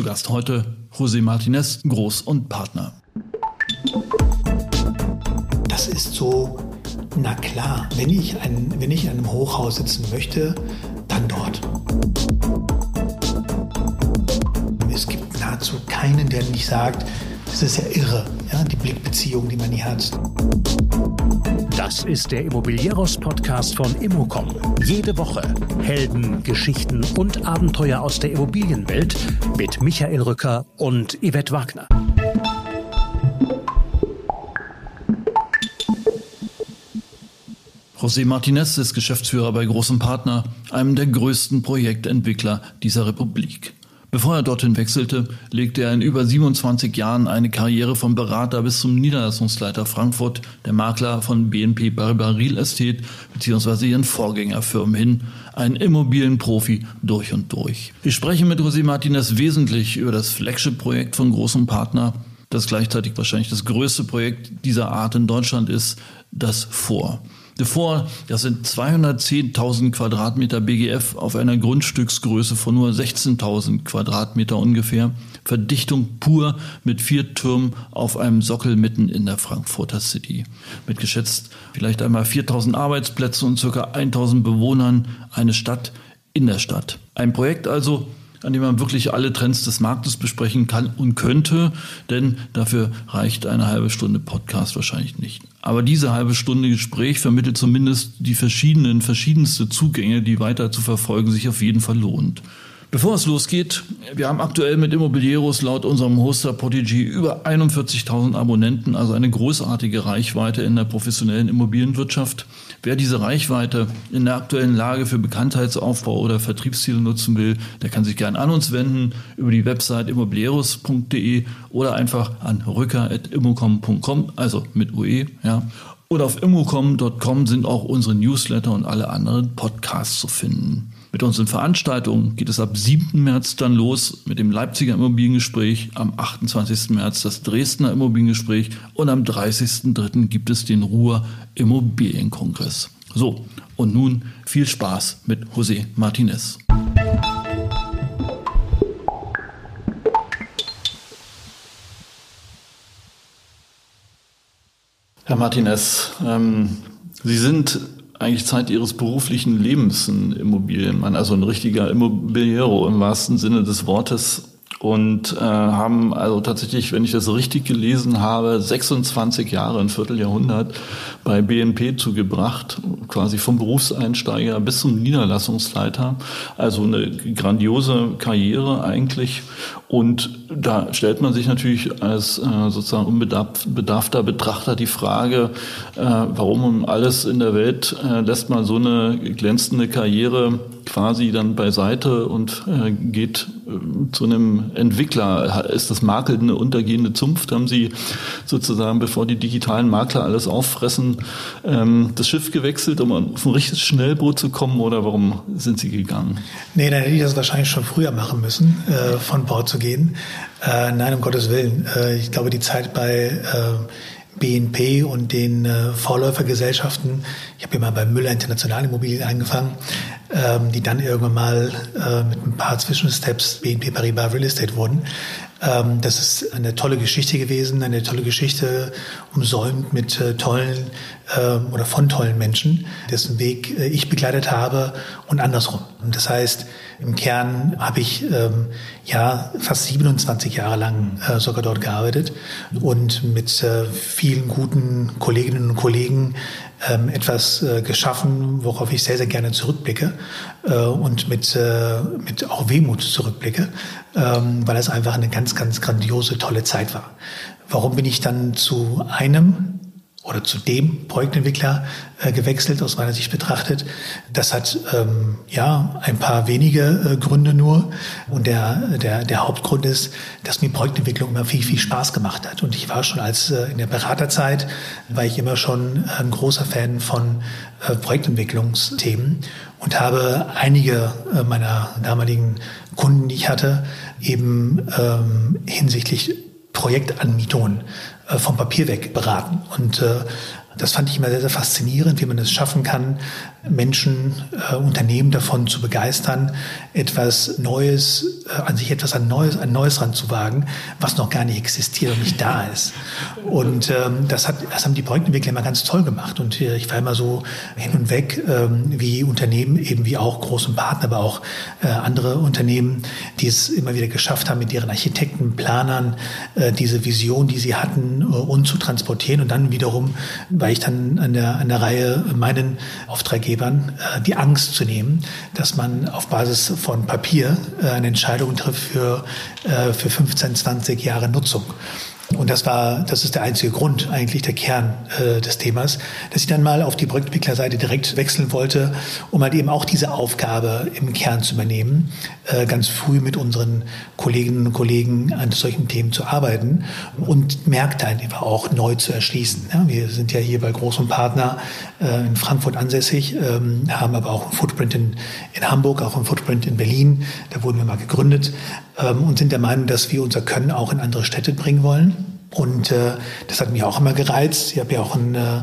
Zu Gast heute José Martinez, Groß und Partner. Das ist so, na klar, wenn ich, ein, wenn ich in einem Hochhaus sitzen möchte, dann dort. Es gibt nahezu keinen, der nicht sagt, das ist ja irre, ja, die Blickbeziehung, die man hier hat. Das ist der Immobilieros-Podcast von Immocom. Jede Woche Helden, Geschichten und Abenteuer aus der Immobilienwelt mit Michael Rücker und Yvette Wagner. José Martinez ist Geschäftsführer bei Großem Partner, einem der größten Projektentwickler dieser Republik. Bevor er dorthin wechselte, legte er in über 27 Jahren eine Karriere vom Berater bis zum Niederlassungsleiter Frankfurt, der Makler von BNP Paribas Real Estate bzw. ihren Vorgängerfirmen hin, ein Immobilienprofi durch und durch. Wir sprechen mit José Martinez wesentlich über das Flagship-Projekt von großem Partner, das gleichzeitig wahrscheinlich das größte Projekt dieser Art in Deutschland ist, das vor vor, das sind 210.000 Quadratmeter BGF auf einer Grundstücksgröße von nur 16.000 Quadratmeter ungefähr. Verdichtung pur mit vier Türmen auf einem Sockel mitten in der Frankfurter City. Mit geschätzt vielleicht einmal 4.000 Arbeitsplätzen und circa 1.000 Bewohnern. Eine Stadt in der Stadt. Ein Projekt also, an dem man wirklich alle Trends des Marktes besprechen kann und könnte, denn dafür reicht eine halbe Stunde Podcast wahrscheinlich nicht. Aber diese halbe Stunde Gespräch vermittelt zumindest die verschiedenen, verschiedenste Zugänge, die weiter zu verfolgen sich auf jeden Fall lohnt. Bevor es losgeht, wir haben aktuell mit Immobilieros laut unserem Hoster Podigy über 41.000 Abonnenten, also eine großartige Reichweite in der professionellen Immobilienwirtschaft. Wer diese Reichweite in der aktuellen Lage für Bekanntheitsaufbau oder Vertriebsziele nutzen will, der kann sich gerne an uns wenden über die Website immobilieros.de oder einfach an rücker.immocom.com, also mit UE, ja. Oder auf immocom.com sind auch unsere Newsletter und alle anderen Podcasts zu finden. Mit unseren Veranstaltungen geht es ab 7. März dann los mit dem Leipziger Immobiliengespräch, am 28. März das Dresdner Immobiliengespräch und am 30.03. gibt es den Ruhr Immobilienkongress. So, und nun viel Spaß mit José Martinez. Herr Martinez, ähm, Sie sind eigentlich Zeit ihres beruflichen Lebens ein Immobilienmann, also ein richtiger Immobiliero im wahrsten Sinne des Wortes und äh, haben also tatsächlich, wenn ich das richtig gelesen habe, 26 Jahre, ein Vierteljahrhundert bei BNP zugebracht, quasi vom Berufseinsteiger bis zum Niederlassungsleiter. Also eine grandiose Karriere eigentlich. Und da stellt man sich natürlich als äh, sozusagen unbedarfter Betrachter die Frage, äh, warum um alles in der Welt äh, lässt man so eine glänzende Karriere quasi dann beiseite und äh, geht äh, zu einem Entwickler. Ist das Makel eine untergehende Zunft? Haben Sie sozusagen, bevor die digitalen Makler alles auffressen, ähm, das Schiff gewechselt, um auf ein richtiges Schnellboot zu kommen oder warum sind Sie gegangen? Nee, dann hätte ich das wahrscheinlich schon früher machen müssen, äh, von Bord zu gehen. Äh, nein, um Gottes Willen. Äh, ich glaube, die Zeit bei äh, BNP und den äh, Vorläufergesellschaften. Ich habe hier mal bei Müller Internationalimmobilien angefangen, ähm, die dann irgendwann mal äh, mit ein paar Zwischensteps BNP Paribas Real Estate wurden. Ähm, das ist eine tolle Geschichte gewesen, eine tolle Geschichte umsäumt mit äh, tollen ähm, oder von tollen Menschen, dessen Weg äh, ich begleitet habe und andersrum. Das heißt, im Kern habe ich ähm, ja fast 27 Jahre lang äh, sogar dort gearbeitet und mit äh, vielen guten Kolleginnen und Kollegen ähm, etwas äh, geschaffen, worauf ich sehr, sehr gerne zurückblicke äh, und mit, äh, mit auch Wehmut zurückblicke, ähm, weil es einfach eine ganz, ganz grandiose, tolle Zeit war. Warum bin ich dann zu einem oder zu dem Projektentwickler äh, gewechselt, aus meiner Sicht betrachtet. Das hat ähm, ja ein paar wenige äh, Gründe nur. Und der, der, der Hauptgrund ist, dass mir Projektentwicklung immer viel, viel Spaß gemacht hat. Und ich war schon als äh, in der Beraterzeit, war ich immer schon ein großer Fan von äh, Projektentwicklungsthemen und habe einige äh, meiner damaligen Kunden, die ich hatte, eben ähm, hinsichtlich Projektanmietungen vom Papier weg beraten und äh, Das fand ich immer sehr, sehr faszinierend, wie man es schaffen kann, Menschen, äh, Unternehmen davon zu begeistern, etwas Neues, äh, an sich etwas an Neues, an Neues ranzuwagen, was noch gar nicht existiert und nicht da ist. Und ähm, das, hat, das haben die Projektentwickler immer ganz toll gemacht. Und äh, ich war immer so hin und weg, ähm, wie Unternehmen, eben wie auch großen Partner, aber auch äh, andere Unternehmen, die es immer wieder geschafft haben, mit ihren Architekten, Planern, äh, diese Vision, die sie hatten, äh, uns zu transportieren. Und dann wiederum war ich dann an der, an der Reihe, meinen Auftraggeber Gesetzgebern äh, die Angst zu nehmen, dass man auf Basis von Papier äh, eine Entscheidung trifft für, äh, für 15, 20 Jahre Nutzung. Und das war, das ist der einzige Grund, eigentlich der Kern äh, des Themas, dass ich dann mal auf die Projektentwicklerseite direkt wechseln wollte, um halt eben auch diese Aufgabe im Kern zu übernehmen, äh, ganz früh mit unseren Kolleginnen und Kollegen an solchen Themen zu arbeiten und Märkte einfach auch neu zu erschließen. Ja, wir sind ja hier bei großen Partner äh, in Frankfurt ansässig, ähm, haben aber auch einen Footprint in, in Hamburg, auch einen Footprint in Berlin. Da wurden wir mal gegründet ähm, und sind der Meinung, dass wir unser Können auch in andere Städte bringen wollen. Und äh, das hat mich auch immer gereizt. Ich habe ja auch ein äh,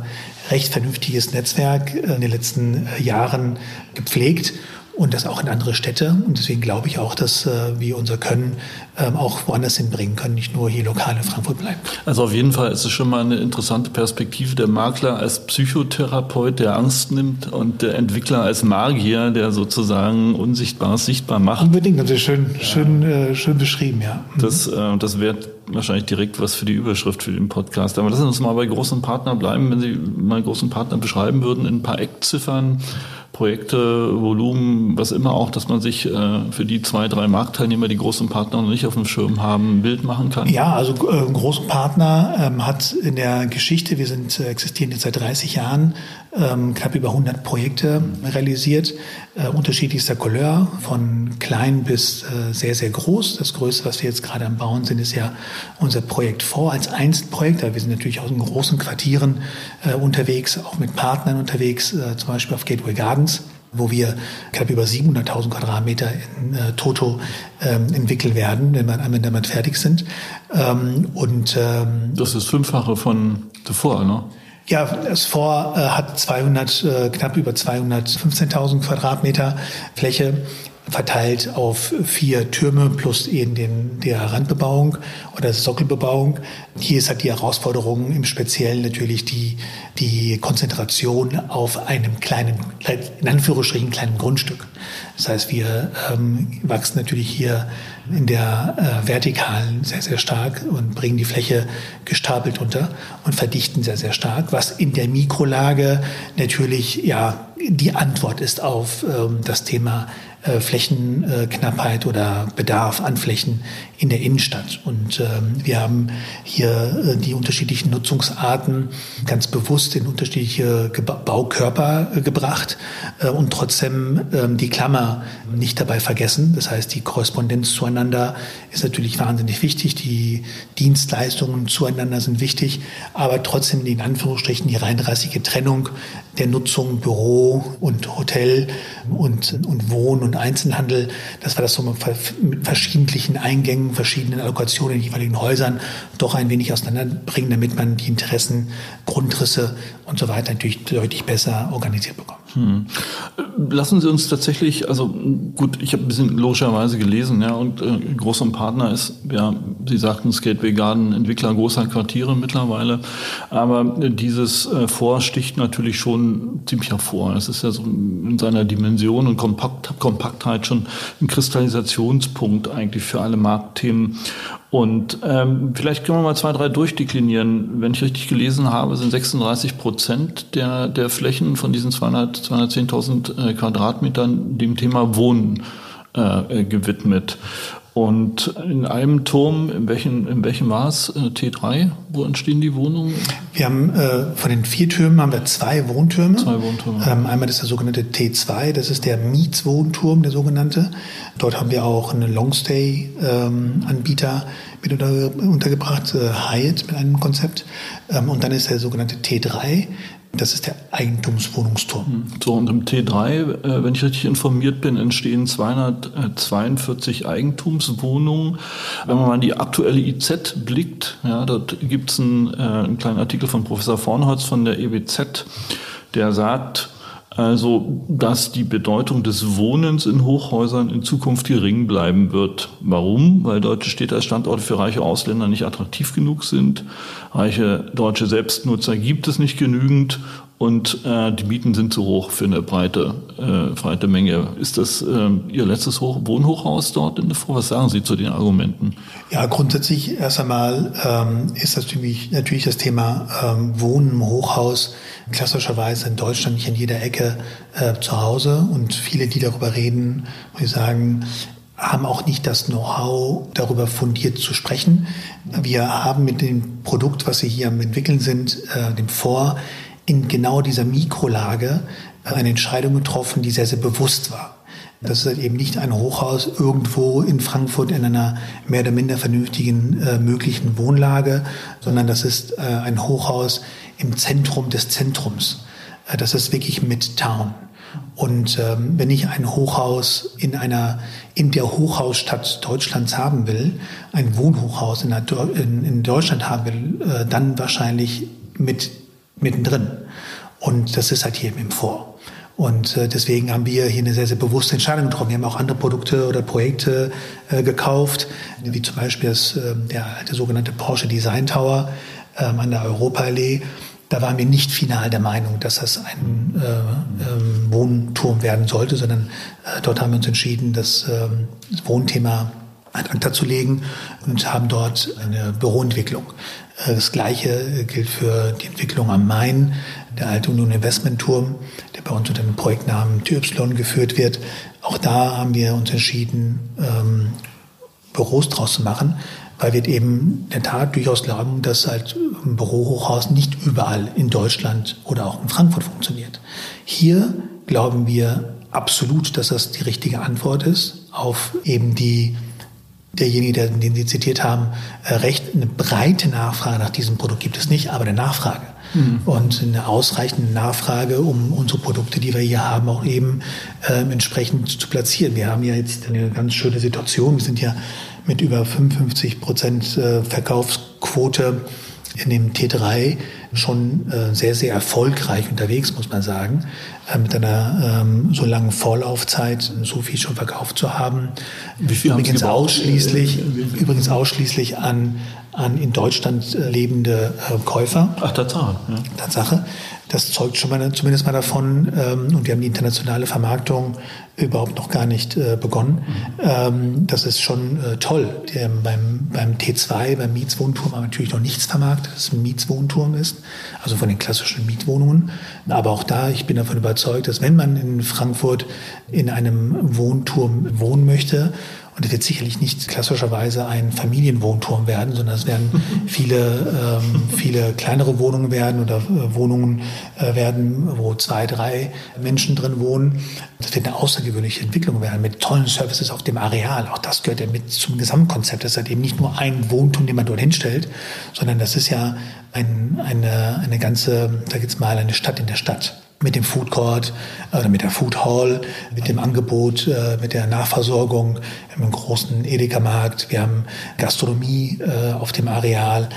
recht vernünftiges Netzwerk äh, in den letzten äh, Jahren gepflegt und das auch in andere Städte. Und deswegen glaube ich auch, dass äh, wir unser Können auch woanders hinbringen können, nicht nur hier lokal in Frankfurt bleiben. Also auf jeden Fall ist es schon mal eine interessante Perspektive. Der Makler als Psychotherapeut, der Angst nimmt und der Entwickler als Magier, der sozusagen Unsichtbares sichtbar macht. Unbedingt, also schön, ja. schön, äh, schön beschrieben, ja. Mhm. Das, äh, das wäre wahrscheinlich direkt was für die Überschrift für den Podcast. Aber lassen Sie uns mal bei großen Partnern bleiben. Wenn Sie mal großen Partner beschreiben würden in ein paar Eckziffern, Projekte, Volumen, was immer auch, dass man sich äh, für die zwei, drei Marktteilnehmer, die großen Partner noch nicht auf dem Schirm haben, ein Bild machen kann? Ja, also äh, ein großer Partner ähm, hat in der Geschichte, wir sind äh, existieren jetzt seit 30 Jahren, ähm, knapp über 100 Projekte realisiert, äh, unterschiedlichster Couleur, von klein bis äh, sehr, sehr groß. Das Größte, was wir jetzt gerade am Bauen sind, ist ja unser Projekt vor als Einzelprojekt. wir sind natürlich auch in großen Quartieren äh, unterwegs, auch mit Partnern unterwegs, äh, zum Beispiel auf Gateway Gardens wo wir knapp über 700.000 Quadratmeter in äh, Toto ähm, entwickeln werden, wenn wir wenn damit fertig sind. Ähm, und ähm, das ist fünffache von davor, ne? Ja, das Vor äh, hat 200, äh, knapp über 215.000 Quadratmeter Fläche verteilt auf vier Türme plus eben den, der Randbebauung oder Sockelbebauung. Hier ist halt die Herausforderung im Speziellen natürlich die, die Konzentration auf einem kleinen, in Anführungsstrichen kleinen Grundstück. Das heißt, wir ähm, wachsen natürlich hier in der äh, Vertikalen sehr, sehr stark und bringen die Fläche gestapelt unter und verdichten sehr, sehr stark, was in der Mikrolage natürlich ja die Antwort ist auf ähm, das Thema äh, Flächenknappheit oder Bedarf an Flächen in der Innenstadt. Und ähm, wir haben hier äh, die unterschiedlichen Nutzungsarten ganz bewusst in unterschiedliche Baukörper äh, gebracht äh, und trotzdem ähm, die Klammer nicht dabei vergessen. Das heißt, die Korrespondenz zueinander ist natürlich wahnsinnig wichtig. Die Dienstleistungen zueinander sind wichtig, aber trotzdem in Anführungsstrichen die reinrassige Trennung der Nutzung Büro und Hotel und, und Wohn- und Einzelhandel, dass wir das so mit verschiedentlichen Eingängen verschiedenen Allokationen in jeweiligen Häusern doch ein wenig auseinanderbringen, damit man die Interessen, Grundrisse und so weiter natürlich deutlich besser organisiert bekommt. Hm. Lassen Sie uns tatsächlich, also gut, ich habe ein bisschen logischerweise gelesen, ja, und äh, großer Partner ist, ja, Sie sagten Skateway Garden, Entwickler großer Quartiere mittlerweile, aber äh, dieses äh, Vor sticht natürlich schon ziemlich hervor. Es ist ja so in seiner Dimension und Kompakt, Kompaktheit schon ein Kristallisationspunkt eigentlich für alle Marktthemen. Und ähm, vielleicht können wir mal zwei, drei durchdeklinieren. Wenn ich richtig gelesen habe, sind 36 Prozent der, der Flächen von diesen 200, 210.000 äh, Quadratmetern dem Thema Wohnen äh, gewidmet. Und in einem Turm, in welchem, in welchem Maß? Äh, T3, wo entstehen die Wohnungen? Wir haben äh, von den vier Türmen haben wir zwei Wohntürme. Zwei Wohntürme. Ähm, einmal ist der sogenannte T2, das ist der Mietswohnturm, der sogenannte. Dort haben wir auch einen Longstay-Anbieter ähm, mit unter, untergebracht, äh, Hyatt mit einem Konzept. Ähm, und dann ist der sogenannte T3 Das ist der Eigentumswohnungsturm. Hm. So, und im T3, äh, wenn ich richtig informiert bin, entstehen 242 Eigentumswohnungen. Wenn man mal in die aktuelle IZ blickt, ja, dort gibt es einen, äh, einen kleinen Artikel von Professor Vornholz von der EWZ, der sagt, also, dass die Bedeutung des Wohnens in Hochhäusern in Zukunft gering bleiben wird. Warum? Weil deutsche Städte als Standorte für reiche Ausländer nicht attraktiv genug sind. Reiche deutsche Selbstnutzer gibt es nicht genügend und äh, die Mieten sind zu hoch für eine breite, äh, breite Menge. Ist das äh, Ihr letztes Hoch Wohnhochhaus dort in der Vor? Was sagen Sie zu den Argumenten? Ja, grundsätzlich erst einmal ähm, ist das natürlich, natürlich das Thema ähm, Wohnen im Hochhaus klassischerweise in Deutschland nicht in jeder Ecke äh, zu Hause. Und viele, die darüber reden, ich sagen, haben auch nicht das Know-how, darüber fundiert zu sprechen. Wir haben mit dem Produkt, was wir hier am entwickeln sind, äh, dem Vor, in genau dieser Mikrolage eine Entscheidung getroffen, die sehr, sehr bewusst war. Das ist halt eben nicht ein Hochhaus irgendwo in Frankfurt in einer mehr oder minder vernünftigen äh, möglichen Wohnlage, sondern das ist äh, ein Hochhaus im Zentrum des Zentrums. Äh, das ist wirklich Midtown. Und ähm, wenn ich ein Hochhaus in einer in der Hochhausstadt Deutschlands haben will, ein Wohnhochhaus in, in, in Deutschland haben will, äh, dann wahrscheinlich mit mittendrin. Und das ist halt hier im Vor. Und äh, deswegen haben wir hier eine sehr, sehr bewusste Entscheidung getroffen. Wir haben auch andere Produkte oder Projekte äh, gekauft, wie zum Beispiel das, äh, der, der sogenannte Porsche Design Tower ähm, an der Europaallee. Da waren wir nicht final der Meinung, dass das ein äh, ähm, Wohnturm werden sollte, sondern äh, dort haben wir uns entschieden, das, äh, das Wohnthema ad acta zu legen und haben dort eine Büroentwicklung. Äh, das Gleiche gilt für die Entwicklung am Main, der alte Union Investment Turm, der bei uns unter dem Projektnamen TY geführt wird. Auch da haben wir uns entschieden, ähm, Büros draus zu machen, weil wir eben in der Tat durchaus glauben, dass halt ein Bürohochhaus nicht überall in Deutschland oder auch in Frankfurt funktioniert. Hier glauben wir absolut, dass das die richtige Antwort ist auf eben die derjenige, den Sie zitiert haben, äh, recht eine breite Nachfrage nach diesem Produkt gibt es nicht, aber eine Nachfrage. Mhm. Und eine ausreichende Nachfrage, um unsere Produkte, die wir hier haben, auch eben äh, entsprechend zu platzieren. Wir haben ja jetzt eine ganz schöne Situation. Wir sind ja mit über 55 Prozent äh, Verkaufsquote in dem T3 schon äh, sehr, sehr erfolgreich unterwegs, muss man sagen, äh, mit einer ähm, so langen Vorlaufzeit so viel schon verkauft zu haben. Wie viel übrigens ausschließlich, äh, übrigens ausschließlich an, an in Deutschland äh, lebende äh, Käufer. Ach, Tatsache. Ja. Tatsache. Das zeugt schon mal, zumindest mal davon. Ähm, und wir haben die internationale Vermarktung überhaupt noch gar nicht äh, begonnen. Mhm. Ähm, das ist schon äh, toll. Der, beim, beim T2, beim Mietswohnturm haben wir natürlich noch nichts vermarktet, dass es ein Mietswohnturm ist, also von den klassischen Mietwohnungen. Aber auch da, ich bin davon überzeugt, dass wenn man in Frankfurt in einem Wohnturm wohnen möchte und es wird sicherlich nicht klassischerweise ein Familienwohnturm werden, sondern es werden viele, ähm, viele kleinere Wohnungen werden oder äh, Wohnungen äh, werden, wo zwei, drei Menschen drin wohnen. Das wird eine außergewöhnliche Entwicklung werden mit tollen Services auf dem Areal. Auch das gehört ja mit zum Gesamtkonzept. Das ist halt eben nicht nur ein Wohnturm, den man dort hinstellt, sondern das ist ja ein, eine, eine ganze, da gibt's mal eine Stadt in der Stadt mit dem Food Court oder mit der Food Hall, mit dem Angebot, äh, mit der Nachversorgung, einen großen Edeka-Markt, wir haben Gastronomie äh, auf dem Areal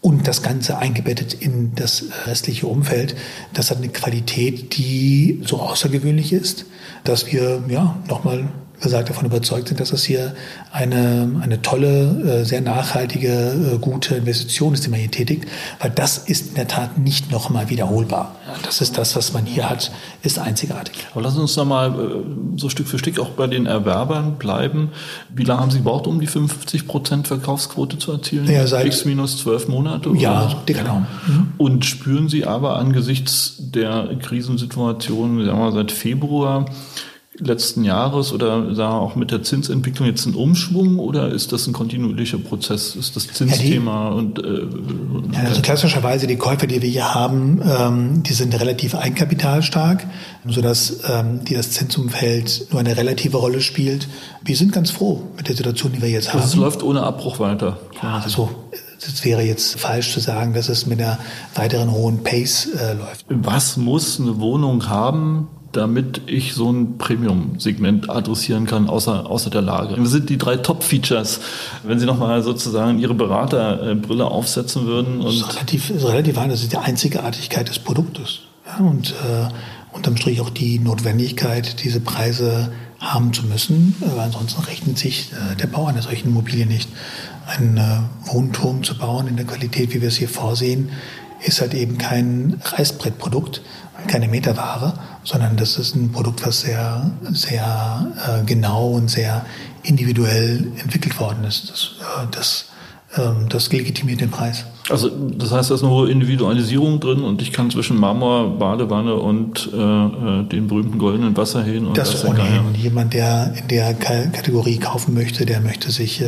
und das Ganze eingebettet in das restliche Umfeld. Das hat eine Qualität, die so außergewöhnlich ist, dass wir ja nochmal gesagt davon überzeugt sind, dass das hier eine, eine tolle, äh, sehr nachhaltige, äh, gute Investition ist, die man hier tätigt, weil das ist in der Tat nicht nochmal wiederholbar. Das ist das, was man hier hat, ist einzigartig. Aber lassen Sie uns da mal äh, so Stück für Stück auch bei den Erwerbern bleiben. Wie lange haben Sie gebraucht, um die 50 Prozent Verkaufsquote zu erzielen? Ja, seit X minus zwölf Monate? Oder? Ja, genau. Mhm. Und spüren Sie aber angesichts der Krisensituation, sagen wir seit Februar, letzten Jahres oder sagen auch mit der Zinsentwicklung jetzt ein Umschwung oder ist das ein kontinuierlicher Prozess? Ist das Zinsthema ja, und, äh, ja, also klassischerweise die Käufer, die wir hier haben, ähm, die sind relativ eigenkapitalstark, sodass ähm, die das Zinsumfeld nur eine relative Rolle spielt. Wir sind ganz froh mit der Situation, die wir jetzt haben. Es läuft ohne Abbruch weiter. Ja, also Es wäre jetzt falsch zu sagen, dass es mit einer weiteren hohen Pace äh, läuft. Was muss eine Wohnung haben, damit ich so ein Premium-Segment adressieren kann, außer, außer der Lage. Was sind die drei Top-Features, wenn Sie nochmal sozusagen Ihre Beraterbrille aufsetzen würden? Und das ist relativ, ist relativ. Das ist die Einzigartigkeit des Produktes. Ja, und äh, unterm Strich auch die Notwendigkeit, diese Preise haben zu müssen, weil ansonsten rechnet sich äh, der Bau einer solchen Immobilie nicht. Einen äh, Wohnturm zu bauen in der Qualität, wie wir es hier vorsehen, ist halt eben kein Reißbrettprodukt, keine Meterware, sondern das ist ein Produkt, was sehr, sehr äh, genau und sehr individuell entwickelt worden ist. Das, äh, das, das legitimiert den Preis. Also das heißt, da ist eine hohe Individualisierung drin und ich kann zwischen Marmor, Badewanne und äh, äh den berühmten goldenen Wasserhähnen und das ohnehin. Und jemand, der in der Kategorie kaufen möchte, der möchte sich äh,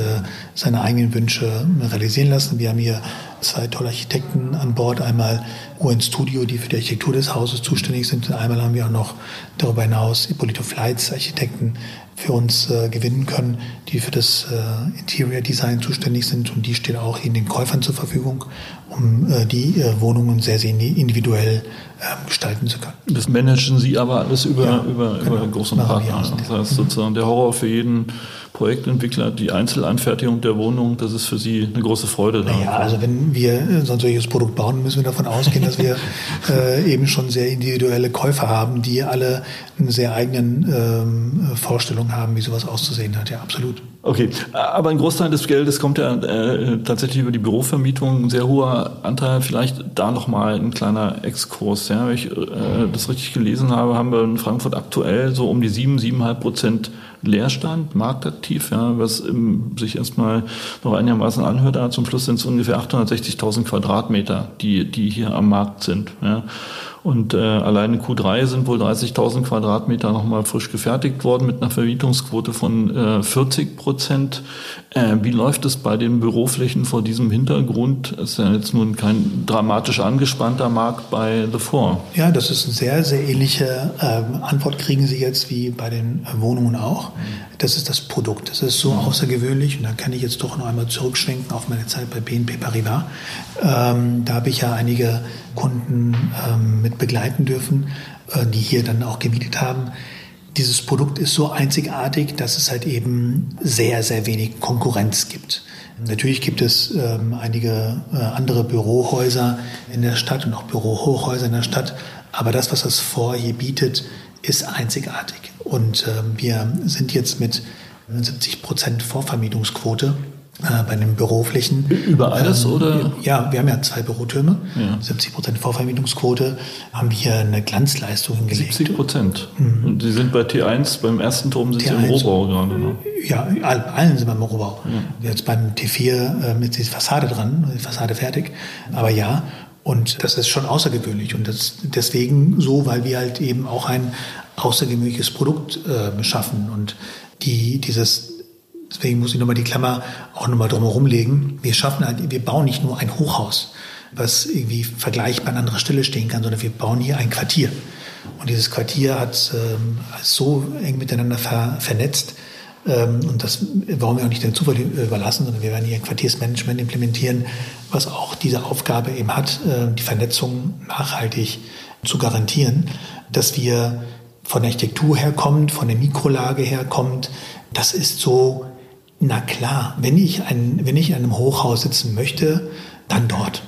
seine eigenen Wünsche realisieren lassen. Wir haben hier zwei tolle Architekten an Bord. Einmal UN Studio, die für die Architektur des Hauses zuständig sind. Und einmal haben wir auch noch darüber hinaus Ippolito Flights, Architekten, für uns äh, gewinnen können, die für das äh, Interior Design zuständig sind. Und die stehen auch in den Käufern zur Verfügung, um äh, die äh, Wohnungen sehr, sehr individuell äh, gestalten zu können. Das managen Sie aber alles über, ja, über, genau. über großen Partner. Das heißt sozusagen der Horror für jeden Projektentwickler, die Einzelanfertigung der Wohnung, das ist für Sie eine große Freude. Da. Ja, also wenn wir so ein solches Produkt bauen, müssen wir davon ausgehen, dass wir äh, eben schon sehr individuelle Käufer haben, die alle eine sehr eigenen ähm, Vorstellung haben, wie sowas auszusehen hat. Ja, absolut. Okay, aber ein Großteil des Geldes kommt ja äh, tatsächlich über die Bürovermietung. Ein sehr hoher Anteil. Vielleicht da nochmal ein kleiner Exkurs. Ja, wenn ich äh, das richtig gelesen habe, haben wir in Frankfurt aktuell so um die sieben, siebeneinhalb Prozent Leerstand, marktaktiv, ja, was im, sich erstmal noch einigermaßen anhört, aber zum Schluss sind es ungefähr 860.000 Quadratmeter, die, die hier am Markt sind. Ja. Und äh, allein in Q3 sind wohl 30.000 Quadratmeter nochmal frisch gefertigt worden mit einer Vermietungsquote von äh, 40 Prozent. Äh, wie läuft es bei den Büroflächen vor diesem Hintergrund? Ist ja jetzt nun kein dramatisch angespannter Markt bei The Four. Ja, das ist eine sehr, sehr ähnliche äh, Antwort kriegen Sie jetzt wie bei den Wohnungen auch. Das ist das Produkt. Das ist so außergewöhnlich. Und da kann ich jetzt doch noch einmal zurückschwenken auf meine Zeit bei BNP Paribas. Ähm, da habe ich ja einige Kunden ähm, mit begleiten dürfen, äh, die hier dann auch gemietet haben. Dieses Produkt ist so einzigartig, dass es halt eben sehr, sehr wenig Konkurrenz gibt. Natürlich gibt es ähm, einige äh, andere Bürohäuser in der Stadt und auch Bürohochhäuser in der Stadt, aber das, was das Vor hier bietet, ist einzigartig. Und äh, wir sind jetzt mit 70 Prozent Vorvermietungsquote äh, bei den Büroflächen. Über alles ähm, oder? Ja, wir haben ja zwei Bürotürme. Ja. 70 Prozent Vorvermietungsquote haben wir eine Glanzleistung hingelegt. 70 Prozent. Mhm. Und Sie sind bei T1, beim ersten Turm sind T1, Sie im Rohbau gerade, ne? Ja, bei allen sind wir im Rohbau. Ja. Jetzt beim T4 äh, mit der Fassade dran, die Fassade fertig. Aber ja, und das ist schon außergewöhnlich. Und das deswegen so, weil wir halt eben auch ein außergewöhnliches Produkt äh, schaffen. Und die, dieses Deswegen muss ich nochmal die Klammer auch nochmal drumherum legen. Wir schaffen halt, wir bauen nicht nur ein Hochhaus, was irgendwie vergleichbar an anderer Stelle stehen kann, sondern wir bauen hier ein Quartier. Und dieses Quartier hat ähm, so eng miteinander ver, vernetzt, ähm, und das wollen wir auch nicht den Zufall überlassen, sondern wir werden hier ein Quartiersmanagement implementieren, was auch diese Aufgabe eben hat, äh, die Vernetzung nachhaltig zu garantieren, dass wir von der Architektur herkommt, von der Mikrolage herkommt. Das ist so na klar, wenn ich, ein, wenn ich in einem Hochhaus sitzen möchte, dann dort.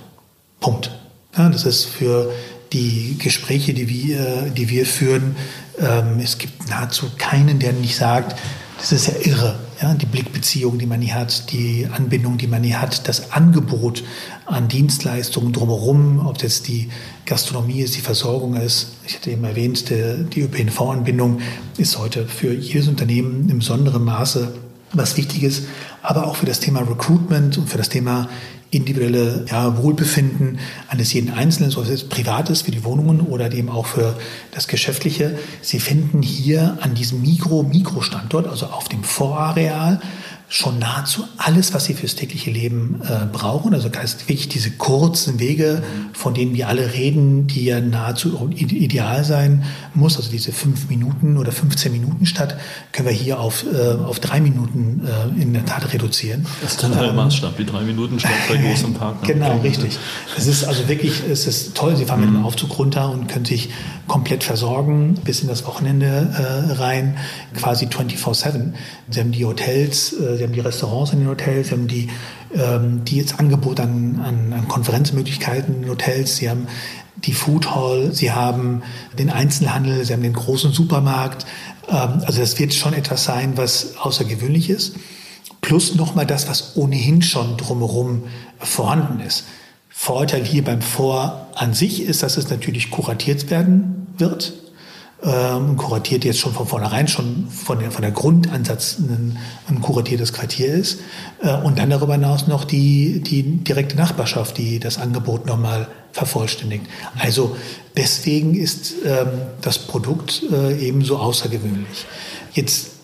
Punkt. Ja, das ist für die Gespräche, die wir, die wir führen, ähm, es gibt nahezu keinen, der nicht sagt, das ist ja irre. Ja, die Blickbeziehung, die man hier hat, die Anbindung, die man hier hat, das Angebot an Dienstleistungen drumherum, ob das die Gastronomie ist, die Versorgung ist. Ich hatte eben erwähnt, der, die ÖPNV-Anbindung ist heute für jedes Unternehmen im besonderen Maße was wichtig ist, aber auch für das Thema Recruitment und für das Thema individuelle ja, Wohlbefinden eines jeden Einzelnen, ob es privat ist für die Wohnungen oder eben auch für das Geschäftliche. Sie finden hier an diesem Mikro-Mikro-Standort, also auf dem Vorareal, schon nahezu alles, was sie fürs tägliche Leben äh, brauchen. Also heißt wirklich diese kurzen Wege, von denen wir alle reden, die ja nahezu ideal sein muss. Also diese fünf Minuten oder 15 Minuten statt, können wir hier auf, äh, auf drei Minuten äh, in der Tat reduzieren. Das ist dann der ähm, Maßstab, die drei Minuten statt bei großem Park. Ne? Genau, richtig. Es ist also wirklich, es ist toll. Sie fahren mhm. mit dem Aufzug runter und können sich komplett versorgen bis in das Wochenende äh, rein, quasi 24/7. Sie haben die Hotels, äh, sie haben die Restaurants in den Hotels, sie haben die, ähm, die jetzt Angebot an, an, an Konferenzmöglichkeiten in den Hotels, sie haben die Food Hall, sie haben den Einzelhandel, sie haben den großen Supermarkt. Ähm, also das wird schon etwas sein, was außergewöhnlich ist. Plus nochmal das, was ohnehin schon drumherum vorhanden ist. Vorteil hier beim Vor an sich ist, dass es natürlich kuratiert werden wird ähm, kuratiert jetzt schon von vornherein schon von der, von der Grundansatz ein, ein kuratiertes Quartier ist. Äh, und dann darüber hinaus noch die, die direkte Nachbarschaft, die das Angebot nochmal vervollständigt. Also deswegen ist ähm, das Produkt äh, ebenso außergewöhnlich. Jetzt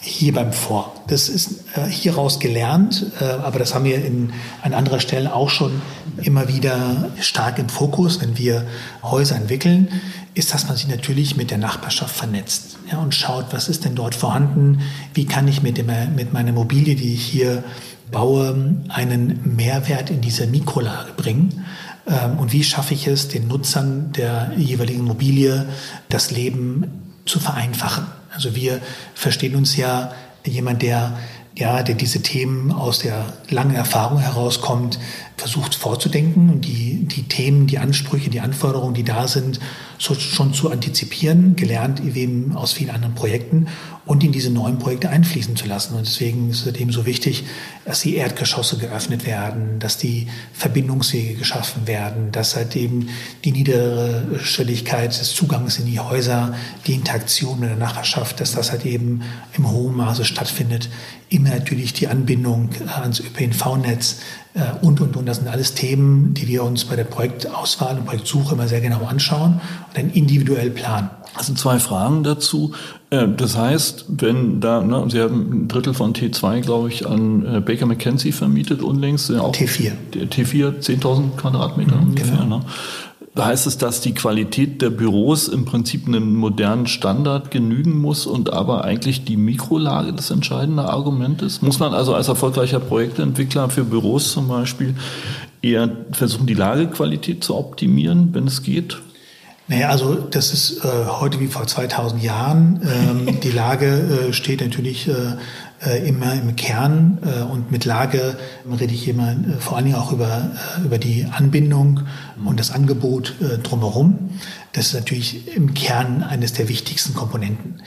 hier beim Vor. Das ist äh, hieraus gelernt, äh, aber das haben wir in, an anderer Stelle auch schon immer wieder stark im Fokus, wenn wir Häuser entwickeln ist, dass man sich natürlich mit der Nachbarschaft vernetzt ja, und schaut, was ist denn dort vorhanden, wie kann ich mit, dem, mit meiner Immobilie, die ich hier baue, einen Mehrwert in diese Mikrolage bringen ähm, und wie schaffe ich es, den Nutzern der jeweiligen Immobilie das Leben zu vereinfachen. Also wir verstehen uns ja jemand, der ja, der diese Themen aus der langen Erfahrung herauskommt, versucht vorzudenken und die, die Themen, die Ansprüche, die Anforderungen, die da sind, so schon zu antizipieren, gelernt eben aus vielen anderen Projekten und in diese neuen Projekte einfließen zu lassen. Und deswegen ist es eben so wichtig, dass die Erdgeschosse geöffnet werden, dass die Verbindungswege geschaffen werden, dass halt eben die niedere Stelligkeit des Zugangs in die Häuser, die Interaktion mit der Nachbarschaft, dass das halt eben im hohen Maße stattfindet. Immer natürlich die Anbindung ans ÖPNV-Netz und, und, und. Das sind alles Themen, die wir uns bei der Projektauswahl und Projektsuche immer sehr genau anschauen und dann individuell planen. Also zwei Fragen dazu. Äh, das heißt, wenn da, ne, Sie haben ein Drittel von T2, glaube ich, an äh, Baker McKenzie vermietet unlängst. Auch T4. T4, 10.000 Quadratmeter mhm, ungefähr. Genau. Ne? Heißt es, dass die Qualität der Büros im Prinzip einem modernen Standard genügen muss und aber eigentlich die Mikrolage das entscheidende Argument ist? Muss man also als erfolgreicher Projektentwickler für Büros zum Beispiel eher versuchen, die Lagequalität zu optimieren, wenn es geht? Naja, also das ist äh, heute wie vor 2000 Jahren. Ähm, die Lage äh, steht natürlich äh, immer im Kern äh, und mit Lage rede ich immer äh, vor allen Dingen auch über, äh, über die Anbindung und das Angebot äh, drumherum. Das ist natürlich im Kern eines der wichtigsten Komponenten.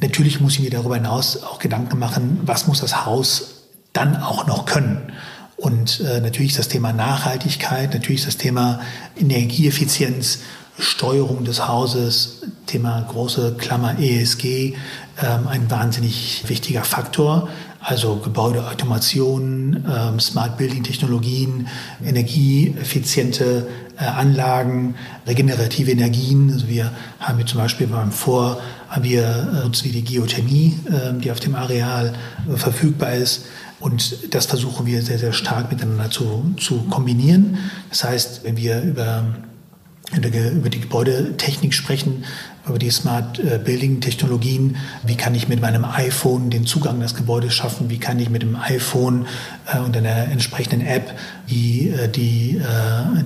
Natürlich muss ich mir darüber hinaus auch Gedanken machen, was muss das Haus dann auch noch können. Und äh, natürlich das Thema Nachhaltigkeit, natürlich das Thema Energieeffizienz Steuerung des Hauses, Thema große Klammer ESG, ähm, ein wahnsinnig wichtiger Faktor. Also Gebäudeautomation, ähm, Smart Building Technologien, energieeffiziente äh, Anlagen, regenerative Energien. Also wir haben hier zum Beispiel beim Vor, haben wir, äh, nutzen wir die Geothermie, äh, die auf dem Areal äh, verfügbar ist. Und das versuchen wir sehr, sehr stark miteinander zu, zu kombinieren. Das heißt, wenn wir über über die Gebäudetechnik sprechen, über die Smart äh, Building Technologien. Wie kann ich mit meinem iPhone den Zugang des Gebäudes schaffen? Wie kann ich mit dem iPhone äh, und einer entsprechenden App die, äh, die,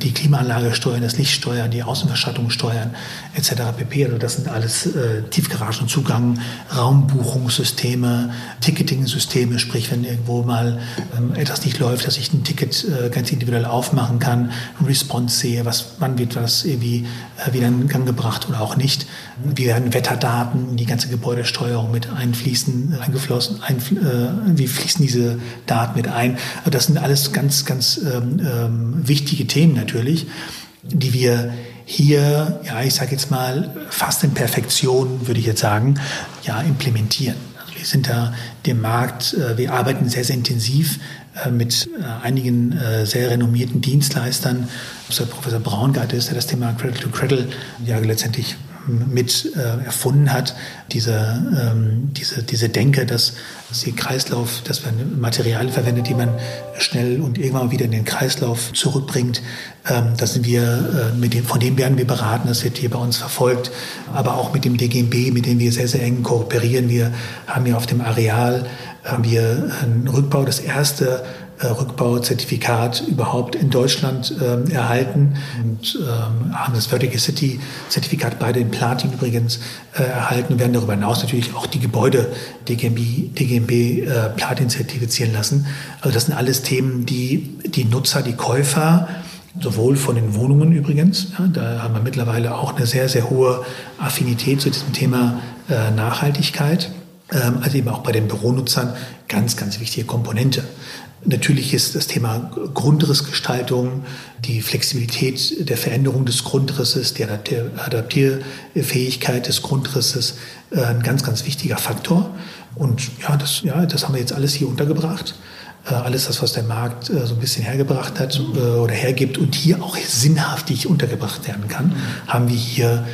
die Klimaanlage steuern, das Licht steuern, die Außenverstattung steuern, etc. pp. Also das sind alles Tiefgaragenzugang, Raumbuchungssysteme, Ticketing-Systeme, sprich wenn irgendwo mal ähm, etwas nicht läuft, dass ich ein Ticket ganz individuell aufmachen kann, Response sehe, was, wann wird was irgendwie wieder in Gang gebracht oder auch nicht. Wir werden Wetterdaten die ganze Gebäudesteuerung mit einfließen, eingeflossen, einfl äh, wie fließen diese Daten mit ein. Das sind alles ganz, ganz ähm, ähm, wichtige Themen natürlich, die wir hier, ja, ich sage jetzt mal, fast in Perfektion, würde ich jetzt sagen, ja, implementieren. Also wir sind da dem Markt, äh, wir arbeiten sehr, sehr intensiv äh, mit äh, einigen äh, sehr renommierten Dienstleistern. Der Professor Braungart ist, der das Thema Cradle to Cradle ja letztendlich mit äh, erfunden hat, diese, ähm, diese, diese Denke, dass, die Kreislauf, dass man Materialien verwendet, die man schnell und irgendwann wieder in den Kreislauf zurückbringt. Ähm, das sind wir, äh, mit dem, von dem werden wir beraten, das wird hier bei uns verfolgt, aber auch mit dem DGMB, mit dem wir sehr, sehr eng kooperieren. Wir haben hier auf dem Areal haben wir einen Rückbau, das erste Rückbauzertifikat überhaupt in Deutschland ähm, erhalten und ähm, haben das Vertical City Zertifikat beide in Platin übrigens äh, erhalten und werden darüber hinaus natürlich auch die Gebäude DGMB, DGMB äh, Platin zertifizieren lassen. Also das sind alles Themen, die die Nutzer, die Käufer sowohl von den Wohnungen übrigens, ja, da haben wir mittlerweile auch eine sehr, sehr hohe Affinität zu diesem Thema äh, Nachhaltigkeit, ähm, also eben auch bei den Büronutzern ganz, ganz wichtige Komponente. Natürlich ist das Thema Grundrissgestaltung, die Flexibilität der Veränderung des Grundrisses, die Adaptierfähigkeit des Grundrisses äh, ein ganz, ganz wichtiger Faktor. Und ja, das, ja, das haben wir jetzt alles hier untergebracht. Äh, alles das, was der Markt äh, so ein bisschen hergebracht hat oder hergibt und hier auch sinnhaftig untergebracht werden kann, haben wir hier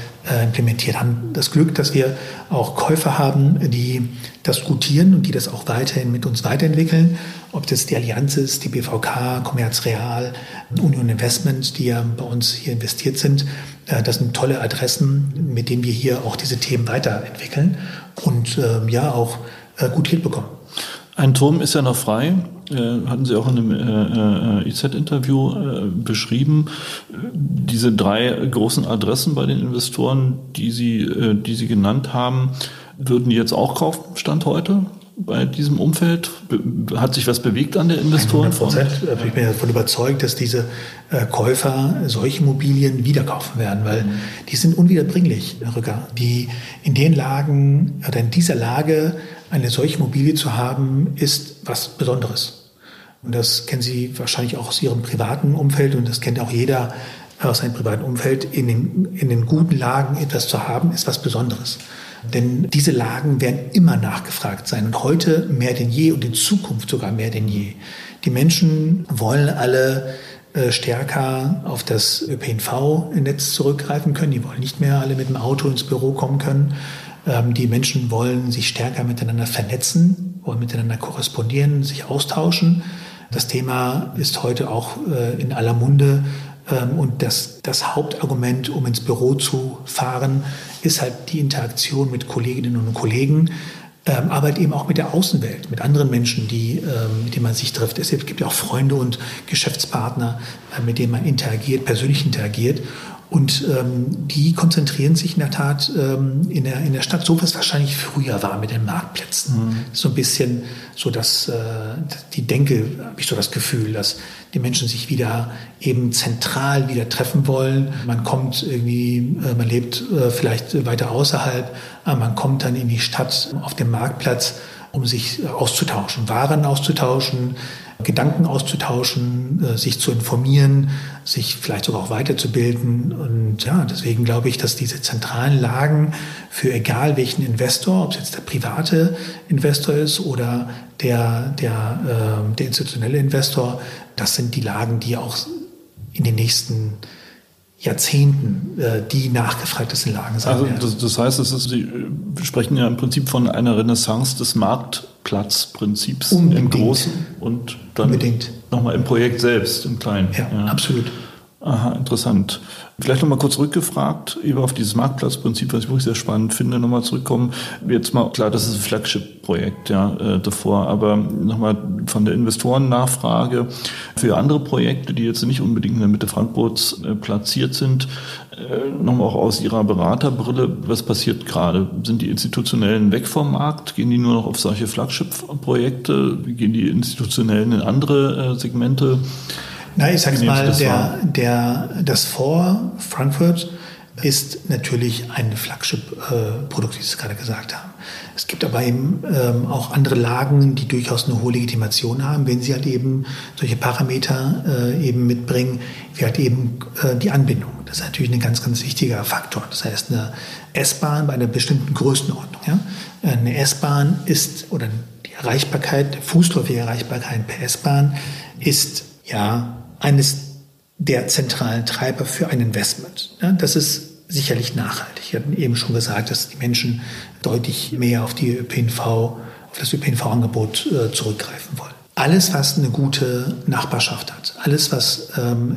implementiert. Haben das Glück, dass wir auch Käufer haben, die das gutieren und die das auch weiterhin mit uns weiterentwickeln ob das die Allianz ist, die BVK, Commerz Real, Union Investment, die ja bei uns hier investiert sind. Äh, das sind tolle Adressen, mit denen wir hier auch diese Themen weiterentwickeln und ähm, ja auch äh, gut hinbekommen. Ein Turm ist ja noch frei, äh, hatten Sie auch in einem IZ-Interview beschrieben. Diese drei großen Adressen bei den Investoren, die Sie, die Sie genannt haben, würden die jetzt auch kaufen, Stand heute? bei diesem Umfeld? Hat sich was bewegt an der Investorenfront? 100 Ich bin davon überzeugt, dass diese äh, Käufer solche Immobilien wieder kaufen werden, weil mhm. die sind unwiederbringlich, Herr Rücker. Die in den Lagen oder in dieser Lage eine solche Immobilie zu haben, ist was Besonderes. Und das kennen Sie wahrscheinlich auch aus Ihrem privaten Umfeld und das kennt auch jeder aus seinem privaten Umfeld. In den, in den guten Lagen etwas zu haben, ist was Besonderes. Denn diese Lagen werden immer nachgefragt sein und heute mehr denn je und in Zukunft sogar mehr denn je. Die Menschen wollen alle äh, stärker auf das ÖPNV-Netz zurückgreifen können. Die wollen nicht mehr alle mit dem Auto ins Büro kommen können. Ähm, die Menschen wollen sich stärker miteinander vernetzen, wollen miteinander korrespondieren, sich austauschen. Das Thema ist heute auch äh, in aller Munde. Ähm, und das, das Hauptargument, um ins Büro zu fahren, ist halt die Interaktion mit Kolleginnen und Kollegen, ähm, aber eben auch mit der Außenwelt, mit anderen Menschen, die, ähm, mit denen man sich trifft. Es gibt ja auch Freunde und Geschäftspartner, äh, mit denen man interagiert, persönlich interagiert. Und ähm, die konzentrieren sich in der Tat ähm, in, der, in der Stadt, so was wahrscheinlich früher war mit den Marktplätzen. Mhm. So ein bisschen so, dass äh, die Denke, habe ich so das Gefühl, dass die Menschen sich wieder eben zentral wieder treffen wollen. Man kommt irgendwie, äh, man lebt äh, vielleicht weiter außerhalb, aber man kommt dann in die Stadt auf dem Marktplatz, um sich auszutauschen, Waren auszutauschen, Gedanken auszutauschen, äh, sich zu informieren, sich vielleicht sogar auch weiterzubilden. Und ja, deswegen glaube ich, dass diese zentralen Lagen für egal welchen Investor, ob es jetzt der private Investor ist oder der, der, äh, der institutionelle Investor, das sind die Lagen, die auch in den nächsten Jahrzehnten äh, die nachgefragtesten Lagen sein also, das, das, heißt, es ist, Sie sprechen ja im Prinzip von einer Renaissance des Marktplatzprinzips im Großen und dann nochmal im Projekt selbst, im Kleinen. Ja, ja. absolut. Aha, interessant. Vielleicht nochmal kurz rückgefragt, über auf dieses Marktplatzprinzip, was ich wirklich sehr spannend finde, nochmal zurückkommen. Jetzt mal, klar, das ist ein Flagship-Projekt, ja, äh, davor, aber nochmal von der Investorennachfrage für andere Projekte, die jetzt nicht unbedingt in der Mitte Frankfurts äh, platziert sind, äh, nochmal auch aus Ihrer Beraterbrille, was passiert gerade? Sind die Institutionellen weg vom Markt? Gehen die nur noch auf solche Flagship-Projekte? Gehen die Institutionellen in andere äh, Segmente? Na, ich sage mal, der, der, das Vor Frankfurt ist natürlich ein Flagship-Produkt, wie Sie es gerade gesagt haben. Es gibt aber eben ähm, auch andere Lagen, die durchaus eine hohe Legitimation haben, wenn sie halt eben solche Parameter äh, eben mitbringen, wie halt eben äh, die Anbindung. Das ist natürlich ein ganz, ganz wichtiger Faktor. Das heißt, eine S-Bahn bei einer bestimmten Größenordnung. Ja? Eine S-Bahn ist, oder die Erreichbarkeit, fußläufige Erreichbarkeit per S-Bahn ist ja eines der zentralen Treiber für ein Investment. Das ist sicherlich nachhaltig. Ich hatte eben schon gesagt, dass die Menschen deutlich mehr auf die ÖPNV, auf das ÖPNV-Angebot äh, zurückgreifen wollen. Alles, was eine gute Nachbarschaft hat, alles, was ähm,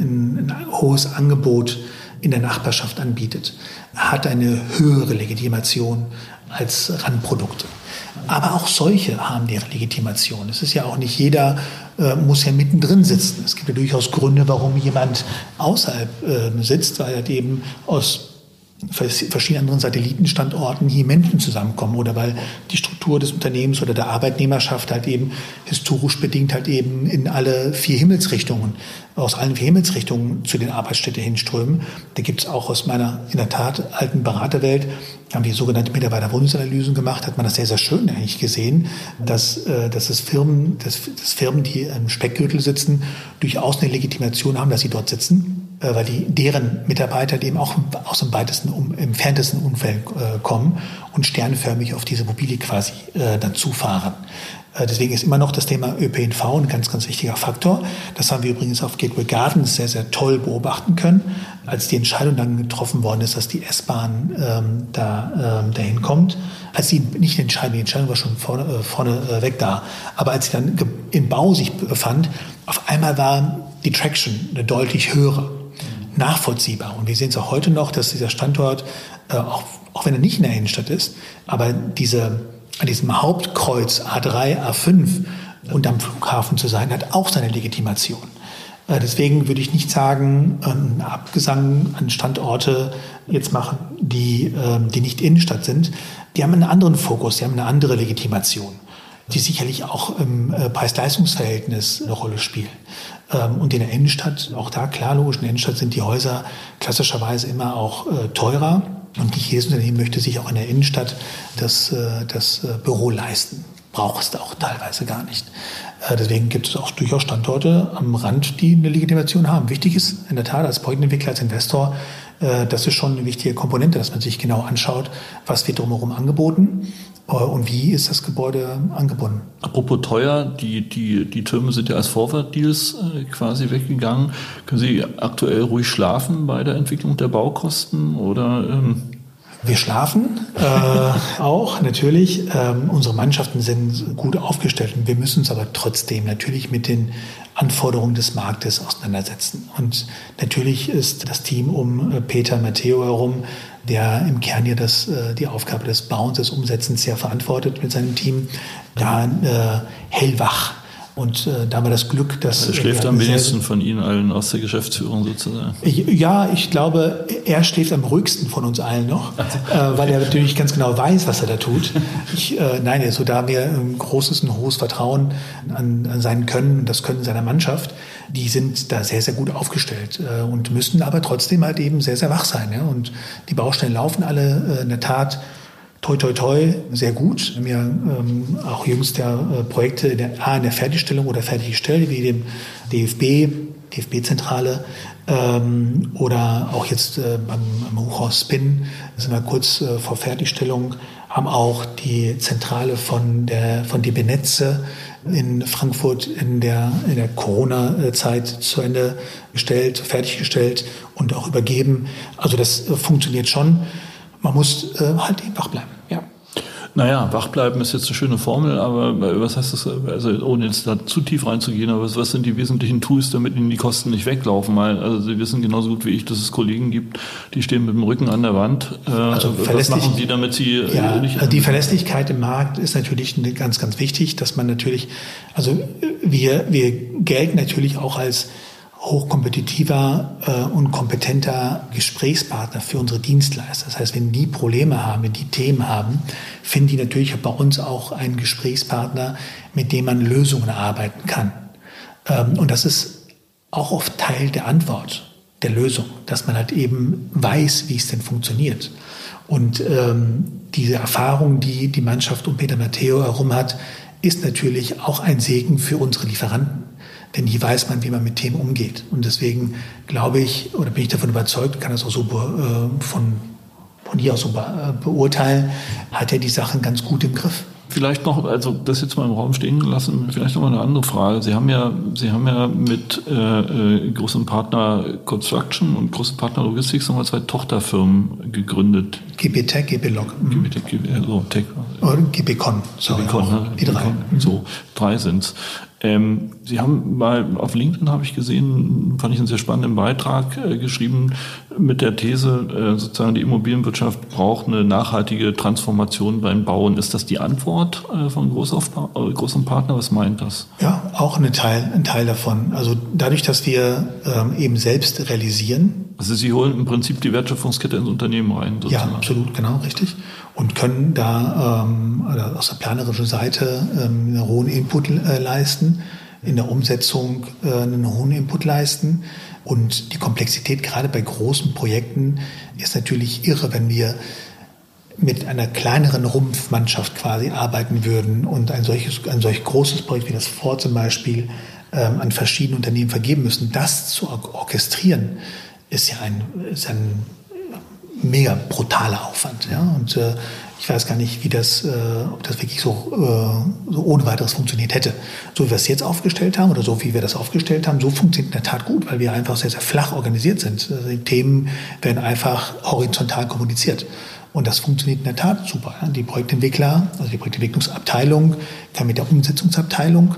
ein hohes Angebot in der Nachbarschaft anbietet, hat eine höhere Legitimation als Randprodukte. Aber auch solche haben deren Legitimation. Es ist ja auch nicht jeder äh, muss ja mittendrin sitzen. Es gibt ja durchaus Gründe, warum jemand außerhalb äh, sitzt, weil er eben aus verschiedenen anderen Satellitenstandorten hier Menschen zusammenkommen oder weil die Struktur des Unternehmens oder der Arbeitnehmerschaft halt eben historisch bedingt halt eben in alle vier Himmelsrichtungen, aus allen vier Himmelsrichtungen zu den Arbeitsstätten hinströmen. Da gibt es auch aus meiner in der Tat alten Beraterwelt, haben wir sogenannte Mitarbeiterwohnungsanalysen gemacht, hat man das sehr, sehr schön eigentlich gesehen, dass, äh, dass es Firmen, dass, dass Firmen, die im Speckgürtel sitzen, durchaus eine Legitimation haben, dass sie dort sitzen äh, weil die, deren Mitarbeiter eben auch aus dem weitesten, um, entferntesten Umfeld äh, kommen und sternförmig auf diese Mobile quasi äh, dann zufahren. Äh, deswegen ist immer noch das Thema ÖPNV ein ganz, ganz wichtiger Faktor. Das haben wir übrigens auf Gateway Gardens sehr, sehr toll beobachten können, als die Entscheidung dann getroffen worden ist, dass die S-Bahn ähm, da ähm, dahin kommt. Als die nicht die Entscheidung, die Entscheidung war schon vorne, äh, vorne äh, weg da, aber als sie dann im Bau sich befand, auf einmal war die Traction eine deutlich höhere nachvollziehbar. Und wir sehen es auch heute noch, dass dieser Standort, äh, auch, auch wenn er nicht in der Innenstadt ist, aber diese, an diesem Hauptkreuz A3, A5 und am Flughafen zu sein, hat auch seine Legitimation. Äh, deswegen würde ich nicht sagen, einen Abgesang an Standorte jetzt machen, die, äh, die nicht Innenstadt sind. Die haben einen anderen Fokus, die haben eine andere Legitimation, die sicherlich auch im äh, Preis-Leistungs-Verhältnis eine Rolle spielen. Ähm, und in der Innenstadt, auch da klar, logisch, in der Innenstadt sind die Häuser klassischerweise immer auch äh, teurer. Und nicht jedes Unternehmen möchte sich auch in der Innenstadt das, äh, das Büro leisten. Braucht es auch teilweise gar nicht. Deswegen gibt es auch durchaus Standorte am Rand, die eine Legitimation haben. Wichtig ist in der Tat als Projektentwickler, als Investor, das ist schon eine wichtige Komponente, dass man sich genau anschaut, was wird drumherum angeboten und wie ist das Gebäude angebunden? Apropos teuer, die, die, die Türme sind ja als Forward-Deals äh, quasi weggegangen. Können Sie aktuell ruhig schlafen bei der Entwicklung der Baukosten oder? Ähm wir schlafen äh, auch natürlich. Ähm, unsere Mannschaften sind gut aufgestellt und wir müssen uns aber trotzdem natürlich mit den Anforderungen des Marktes auseinandersetzen. Und natürlich ist das Team um äh, Peter Matteo herum der im Kern ja das, äh, die Aufgabe des Bauens, des Umsetzens sehr verantwortet mit seinem Team, da äh, hellwach und äh, da haben wir das Glück, dass. Er schläft am wenigsten von Ihnen allen aus der Geschäftsführung sozusagen. Ja, ich glaube, er schläft am ruhigsten von uns allen noch, äh, weil er natürlich ganz genau weiß, was er da tut. Ich, äh, nein, also da haben wir ein großes, ein hohes Vertrauen an, an sein Können, das Können seiner Mannschaft. Die sind da sehr, sehr gut aufgestellt äh, und müssen aber trotzdem halt eben sehr, sehr wach sein. Ja? Und die Baustellen laufen alle äh, in der Tat toi toi toi sehr gut. Wir haben ja ähm, auch jüngst ja äh, Projekte in der, A, in der Fertigstellung oder fertiggestellt, wie dem DFB, DFB-Zentrale ähm, oder auch jetzt äh, am, am Hochhaus Spin, sind wir kurz äh, vor Fertigstellung, haben auch die Zentrale von der von DB Netze in Frankfurt in der, in der Corona-Zeit zu Ende gestellt, fertiggestellt und auch übergeben. Also das äh, funktioniert schon man muss äh, halt eben wach bleiben. Ja. Naja, wach bleiben ist jetzt eine schöne Formel, aber äh, was heißt das, also ohne jetzt da zu tief reinzugehen, aber was, sind die wesentlichen Tools, damit Ihnen die Kosten nicht weglaufen? Weil, also Sie wissen genauso gut wie ich, dass es Kollegen gibt, die stehen mit dem Rücken an der Wand. Äh, also was machen Sie, damit Sie äh, ja, nicht... Also die Verlässlichkeit im Markt ist natürlich ganz, ganz wichtig, dass man natürlich, also wir, wir gelten natürlich auch als hochkompetitiver äh, und kompetenter Gesprächspartner für unsere Dienstleister. Das heißt, wenn die Probleme haben, wenn die Themen haben, finden die natürlich bei uns auch einen Gesprächspartner, mit dem man Lösungen arbeiten kann. Ähm, und das ist auch oft Teil der Antwort, der Lösung, dass man halt eben weiß, wie es denn funktioniert. Und ähm, diese Erfahrung, die die Mannschaft um Peter Matteo herum hat, ist natürlich auch ein Segen für unsere Lieferanten. Denn hier weiß man, wie man mit Themen umgeht. Und deswegen glaube ich, oder bin ich davon überzeugt, kann das auch so äh, von, von hier aus so be äh, beurteilen, hat er die Sachen ganz gut im Griff. Vielleicht noch, also das jetzt mal im Raum stehen gelassen, vielleicht noch mal eine andere Frage. Sie haben ja, Sie haben ja mit äh, äh großem Partner Construction und großem Partner Logistics nochmal zwei Tochterfirmen gegründet. GB Tech, GB Log. GB GB, also Tech. Oder GB Con, sorry. GB Con, ne? Die drei. So, drei sind's. Ähm, Sie haben mal auf LinkedIn habe ich gesehen, fand ich einen sehr spannenden Beitrag äh, geschrieben mit der These, äh, sozusagen die Immobilienwirtschaft braucht eine nachhaltige Transformation beim Bauen. Ist das die Antwort äh, von äh, großem Partner? Was meint das? Ja, auch ein Teil, ein Teil davon. Also dadurch, dass wir ähm, eben selbst realisieren. Also Sie holen im Prinzip die Wertschöpfungskette ins Unternehmen rein. Sozusagen. Ja, absolut, genau, richtig. Und können da ähm, aus der planerischen Seite ähm, einen hohen Input äh, leisten, in der Umsetzung äh, einen hohen Input leisten. Und die Komplexität gerade bei großen Projekten ist natürlich irre, wenn wir mit einer kleineren Rumpfmannschaft quasi arbeiten würden und ein solches, ein solch großes Projekt wie das Vor zum Beispiel ähm, an verschiedene Unternehmen vergeben müssen, das zu orchestrieren, ist ja ein, ist ein mega brutaler Aufwand. Ja? Und äh, ich weiß gar nicht, wie das, äh, ob das wirklich so, äh, so ohne weiteres funktioniert hätte. So wie wir es jetzt aufgestellt haben oder so wie wir das aufgestellt haben, so funktioniert in der Tat gut, weil wir einfach sehr, sehr flach organisiert sind. Also die Themen werden einfach horizontal kommuniziert. Und das funktioniert in der Tat super. Die Projektentwickler, also die Projektentwicklungsabteilung kann mit der Umsetzungsabteilung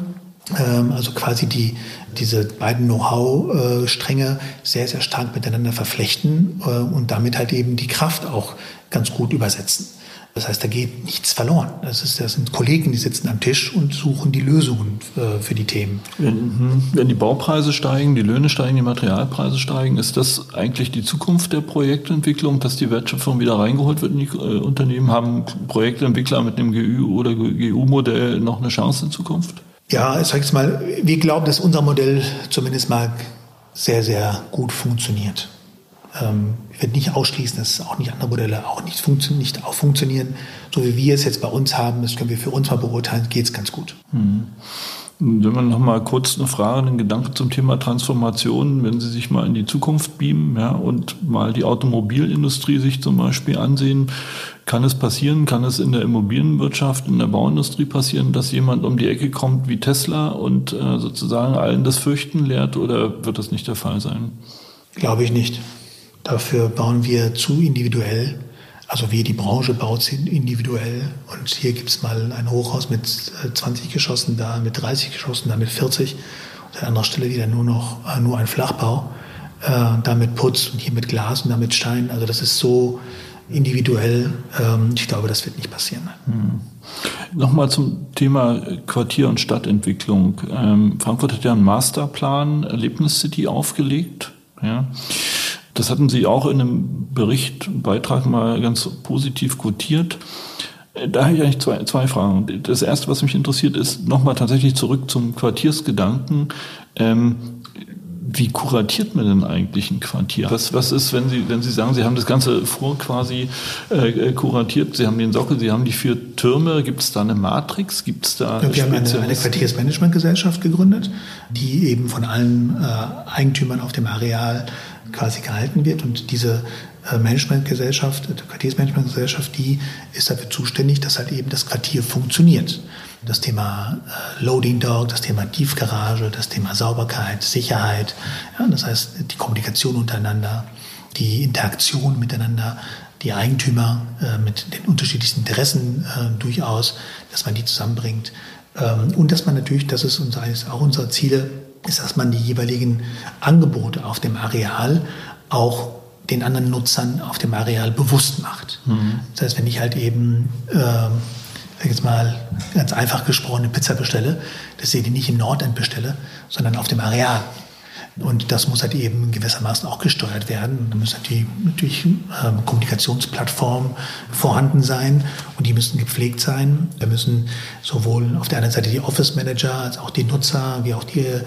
ähm, also quasi die, diese beiden Know-how-Stränge sehr, sehr stark miteinander verflechten äh, und damit halt eben die Kraft auch ganz gut übersetzen. Das heißt, da geht nichts verloren. Das, ist, das sind Kollegen, die sitzen am Tisch und suchen die Lösungen äh, für die Themen. Wenn, wenn, die Baupreise steigen, die Löhne steigen, die Materialpreise steigen, ist das eigentlich die Zukunft der Projektentwicklung, dass die Wertschöpfung wieder reingeholt wird in die äh, Unternehmen? Haben Projektentwickler mit dem GÜ oder GU-Modell noch eine Chance in Zukunft? Ja, ich sage jetzt mal, wir glauben, dass unser Modell zumindest mal sehr, sehr gut funktioniert. Ähm, ich werde nicht ausschließen, dass auch nicht andere Modelle auch nicht, funktio nicht auch funktionieren. So wie wir es jetzt bei uns haben, das können wir für uns mal beurteilen, geht es ganz gut. Mhm. Wenn wir noch mal kurz eine Frage, einen Gedanke zum Thema Transformation, wenn Sie sich mal in die Zukunft beamen ja, und mal die Automobilindustrie sich zum Beispiel ansehen, kann es passieren, kann es in der Immobilienwirtschaft, in der Bauindustrie passieren, dass jemand um die Ecke kommt wie Tesla und äh, sozusagen allen das Fürchten lehrt oder wird das nicht der Fall sein? Glaube ich nicht. Dafür bauen wir zu individuell. Also wie die Branche baut individuell. Und hier gibt es mal ein Hochhaus mit 20 äh, Geschossen, da mit 30 Geschossen, da mit 40. Und an anderer Stelle wieder nur noch äh, nur ein Flachbau. Äh, da mit Putz und hier mit Glas und da mit Stein. Also das ist so individuell. Ähm, ich glaube, das wird nicht passieren. Hm. Nochmal zum Thema Quartier- und Stadtentwicklung. Ähm, Frankfurt hat ja einen Masterplan Erlebnis City aufgelegt. Ja. Das hatten Sie auch in einem Bericht, Beitrag mal ganz positiv quotiert. Da habe ich eigentlich zwei, zwei Fragen. Das erste, was mich interessiert, ist nochmal tatsächlich zurück zum Quartiersgedanken. Ähm, wie kuratiert man denn eigentlich ein Quartier? Was, was ist, wenn Sie, wenn Sie sagen, Sie haben das ganze vor quasi äh, äh, kuratiert, Sie haben den Sockel, Sie haben die vier Türme, gibt es da eine Matrix? Gibt es da ja, Wir haben eine, eine Quartiersmanagementgesellschaft gegründet, die eben von allen äh, Eigentümern auf dem Areal quasi gehalten wird und diese Managementgesellschaft, die Quartiersmanagementgesellschaft, die ist dafür zuständig, dass halt eben das Quartier funktioniert das Thema äh, Loading Dog, das Thema Tiefgarage, das Thema Sauberkeit, Sicherheit, ja, das heißt die Kommunikation untereinander, die Interaktion miteinander, die Eigentümer äh, mit den unterschiedlichsten Interessen äh, durchaus, dass man die zusammenbringt. Ähm, und dass man natürlich, das ist unser, ist auch unser Ziel, ist, dass man die jeweiligen Angebote auf dem Areal auch den anderen Nutzern auf dem Areal bewusst macht. Mhm. Das heißt, wenn ich halt eben äh, jetzt mal ganz einfach gesprochen, eine Pizza bestelle, dass ich die nicht im Nordend bestelle, sondern auf dem Areal. Und das muss halt eben gewissermaßen auch gesteuert werden. Da müssen natürlich, natürlich ähm, Kommunikationsplattformen vorhanden sein und die müssen gepflegt sein. Da müssen sowohl auf der einen Seite die Office Manager als auch die Nutzer, wie auch die äh,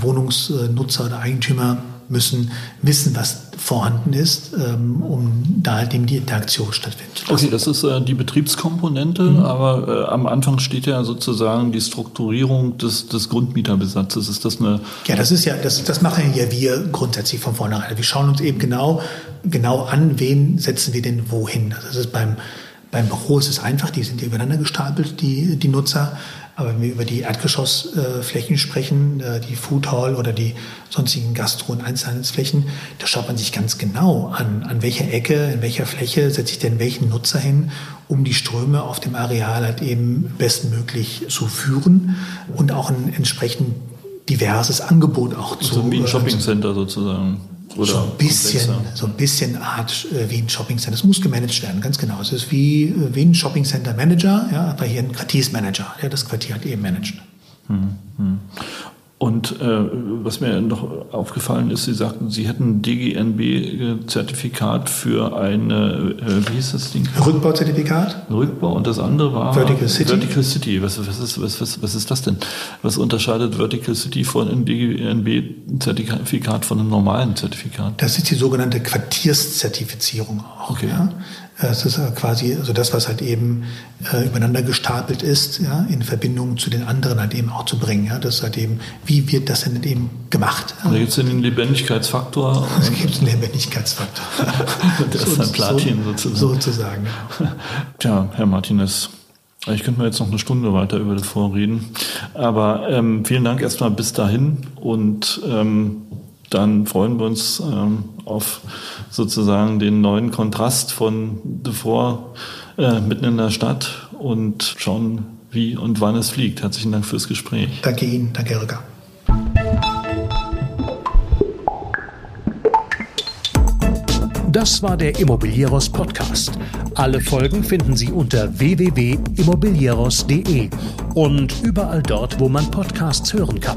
Wohnungsnutzer oder Eigentümer müssen wissen, was vorhanden ist, ähm, um da halt eben die Interaktion lassen. Okay, das ist äh, die Betriebskomponente, mhm. aber äh, am Anfang steht ja sozusagen die Strukturierung des, des Grundmieterbesatzes. Ist das eine... Ja, das ist ja, das, das machen ja wir grundsätzlich von vornherein. Wir schauen uns eben genau, genau an, wen setzen wir denn wohin. Also das ist beim Beim Büro ist es einfach, die sind übereinander gestapelt, die, die Nutzer. Aber wenn wir über die Erdgeschossflächen sprechen, äh, die Food Hall oder die sonstigen Gastro- und Einzelhandelsflächen, da schaut man sich ganz genau an, an welcher Ecke, in welcher Fläche setze ich denn welchen Nutzer hin, um die Ströme auf dem Areal halt eben bestmöglich zu führen und auch ein entsprechend diverses Angebot auch also zu. Wie ein Shoppingcenter sozusagen. Oder so ein bisschen, so ein bisschen Art äh, wie ein Shopping Center. Es muss gemanagt werden, ganz genau. Es ist wie, äh, wie ein Shopping Center Manager, ja, aber hier ein Quartiersmanager, der das Quartier halt eben managt. Hm, hm. Und äh, was mir noch aufgefallen ist, Sie sagten, Sie hätten DGNB-Zertifikat für eine, äh, wie hieß das Ding? Rückbauzertifikat. Rückbau und das andere war Vertical City. Vertical City. Was, was, ist, was, was, was ist das denn? Was unterscheidet Vertical City von einem DGNB-Zertifikat von einem normalen Zertifikat? Das ist die sogenannte Quartierszertifizierung auch. Okay. Ja? Es ist quasi also das, was halt eben äh, übereinander gestapelt ist, ja, in Verbindung zu den anderen halt eben auch zu bringen. Ja. Das ist halt eben, wie wird das denn eben gemacht? Ja. Da gibt es den Lebendigkeitsfaktor. Es gibt einen Lebendigkeitsfaktor. das ist ein Platin so, sozusagen. Sozusagen. Tja, Herr Martinez, ich könnte mir jetzt noch eine Stunde weiter über das vorreden. Aber ähm, vielen Dank erstmal bis dahin und ähm, dann freuen wir uns ähm, auf sozusagen den neuen Kontrast von davor äh, mitten in der Stadt und schauen, wie und wann es fliegt. Herzlichen Dank fürs Gespräch. Danke Ihnen, danke Herr Rücker. Das war der Immobilieros Podcast. Alle Folgen finden Sie unter www.immobilieros.de und überall dort, wo man Podcasts hören kann.